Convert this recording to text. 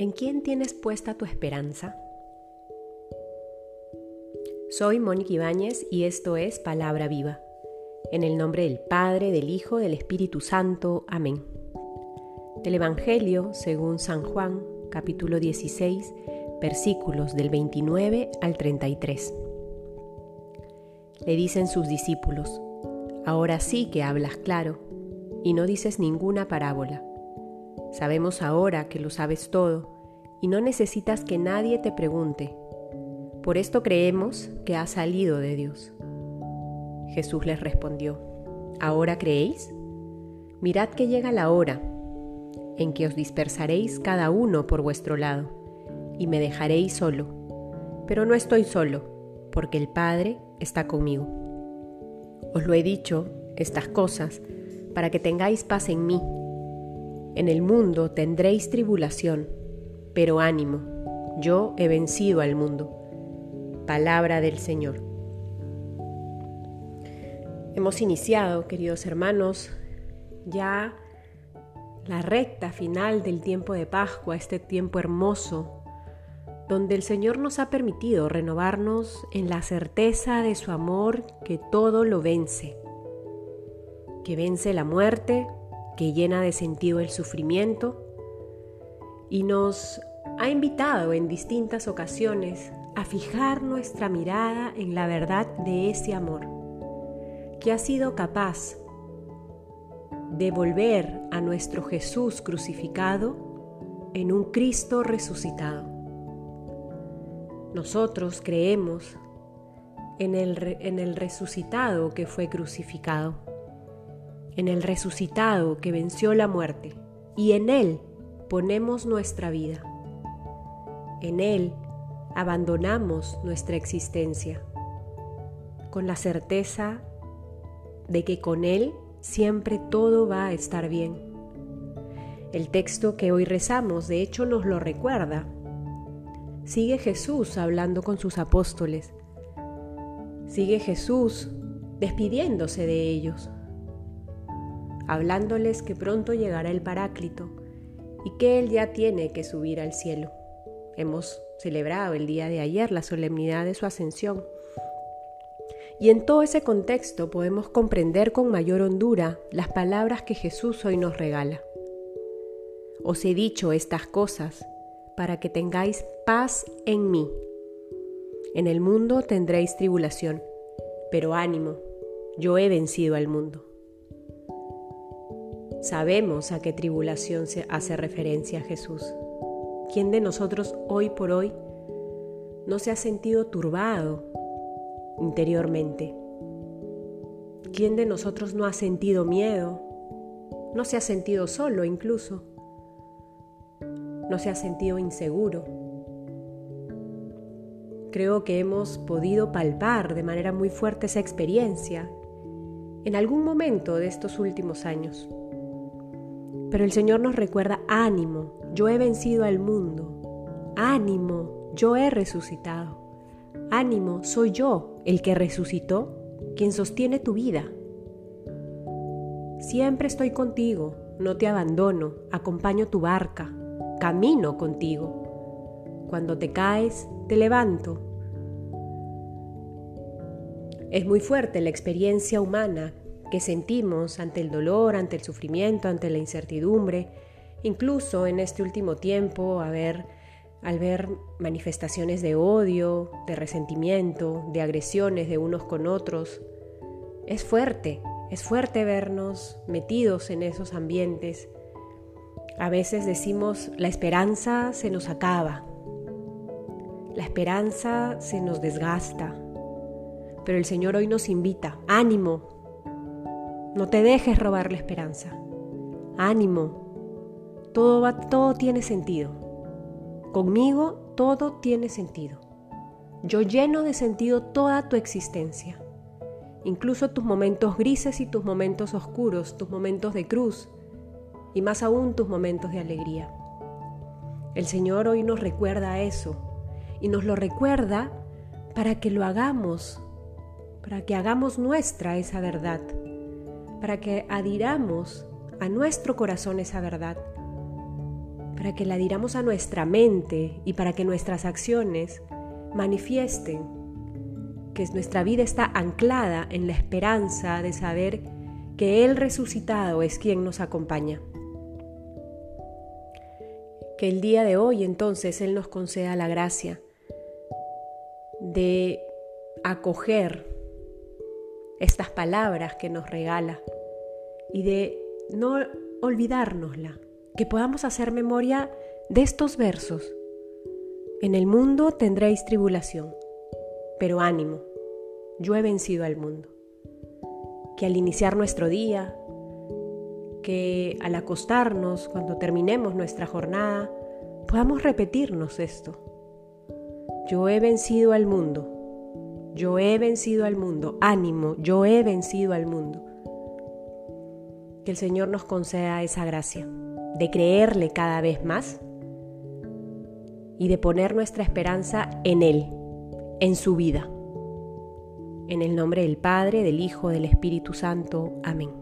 ¿En quién tienes puesta tu esperanza? Soy Mónica Ibáñez y esto es Palabra Viva. En el nombre del Padre, del Hijo, del Espíritu Santo. Amén. Del Evangelio según San Juan, capítulo 16, versículos del 29 al 33. Le dicen sus discípulos, ahora sí que hablas claro y no dices ninguna parábola Sabemos ahora que lo sabes todo y no necesitas que nadie te pregunte. Por esto creemos que has salido de Dios. Jesús les respondió, ¿ahora creéis? Mirad que llega la hora en que os dispersaréis cada uno por vuestro lado y me dejaréis solo. Pero no estoy solo, porque el Padre está conmigo. Os lo he dicho, estas cosas, para que tengáis paz en mí en el mundo tendréis tribulación, pero ánimo, yo he vencido al mundo. Palabra del Señor. Hemos iniciado, queridos hermanos, ya la recta final del tiempo de Pascua, este tiempo hermoso, donde el Señor nos ha permitido renovarnos en la certeza de su amor que todo lo vence, que vence la muerte, que llena de sentido el sufrimiento y nos ha invitado en distintas ocasiones a fijar nuestra mirada en la verdad de ese amor, que ha sido capaz de volver a nuestro Jesús crucificado en un Cristo resucitado. Nosotros creemos en el, en el resucitado que fue crucificado en el resucitado que venció la muerte, y en Él ponemos nuestra vida. En Él abandonamos nuestra existencia, con la certeza de que con Él siempre todo va a estar bien. El texto que hoy rezamos de hecho nos lo recuerda. Sigue Jesús hablando con sus apóstoles. Sigue Jesús despidiéndose de ellos hablándoles que pronto llegará el Paráclito y que Él ya tiene que subir al cielo. Hemos celebrado el día de ayer la solemnidad de su ascensión. Y en todo ese contexto podemos comprender con mayor hondura las palabras que Jesús hoy nos regala. Os he dicho estas cosas para que tengáis paz en mí. En el mundo tendréis tribulación, pero ánimo, yo he vencido al mundo. Sabemos a qué tribulación se hace referencia Jesús. ¿Quién de nosotros hoy por hoy no se ha sentido turbado interiormente? ¿Quién de nosotros no ha sentido miedo? ¿No se ha sentido solo incluso? ¿No se ha sentido inseguro? Creo que hemos podido palpar de manera muy fuerte esa experiencia en algún momento de estos últimos años. Pero el Señor nos recuerda, ánimo, yo he vencido al mundo, ánimo, yo he resucitado, ánimo, soy yo el que resucitó, quien sostiene tu vida. Siempre estoy contigo, no te abandono, acompaño tu barca, camino contigo. Cuando te caes, te levanto. Es muy fuerte la experiencia humana que sentimos ante el dolor, ante el sufrimiento, ante la incertidumbre, incluso en este último tiempo, a ver, al ver manifestaciones de odio, de resentimiento, de agresiones de unos con otros. Es fuerte, es fuerte vernos metidos en esos ambientes. A veces decimos, la esperanza se nos acaba, la esperanza se nos desgasta, pero el Señor hoy nos invita, ánimo, no te dejes robar la esperanza. Ánimo. Todo va, todo tiene sentido. Conmigo todo tiene sentido. Yo lleno de sentido toda tu existencia. Incluso tus momentos grises y tus momentos oscuros, tus momentos de cruz y más aún tus momentos de alegría. El Señor hoy nos recuerda eso y nos lo recuerda para que lo hagamos, para que hagamos nuestra esa verdad para que adhiramos a nuestro corazón esa verdad, para que la diramos a nuestra mente y para que nuestras acciones manifiesten que nuestra vida está anclada en la esperanza de saber que el resucitado es quien nos acompaña. Que el día de hoy entonces Él nos conceda la gracia de acoger estas palabras que nos regala y de no olvidárnosla, que podamos hacer memoria de estos versos. En el mundo tendréis tribulación, pero ánimo, yo he vencido al mundo. Que al iniciar nuestro día, que al acostarnos, cuando terminemos nuestra jornada, podamos repetirnos esto. Yo he vencido al mundo. Yo he vencido al mundo. Ánimo, yo he vencido al mundo. Que el Señor nos conceda esa gracia de creerle cada vez más y de poner nuestra esperanza en Él, en su vida. En el nombre del Padre, del Hijo, del Espíritu Santo. Amén.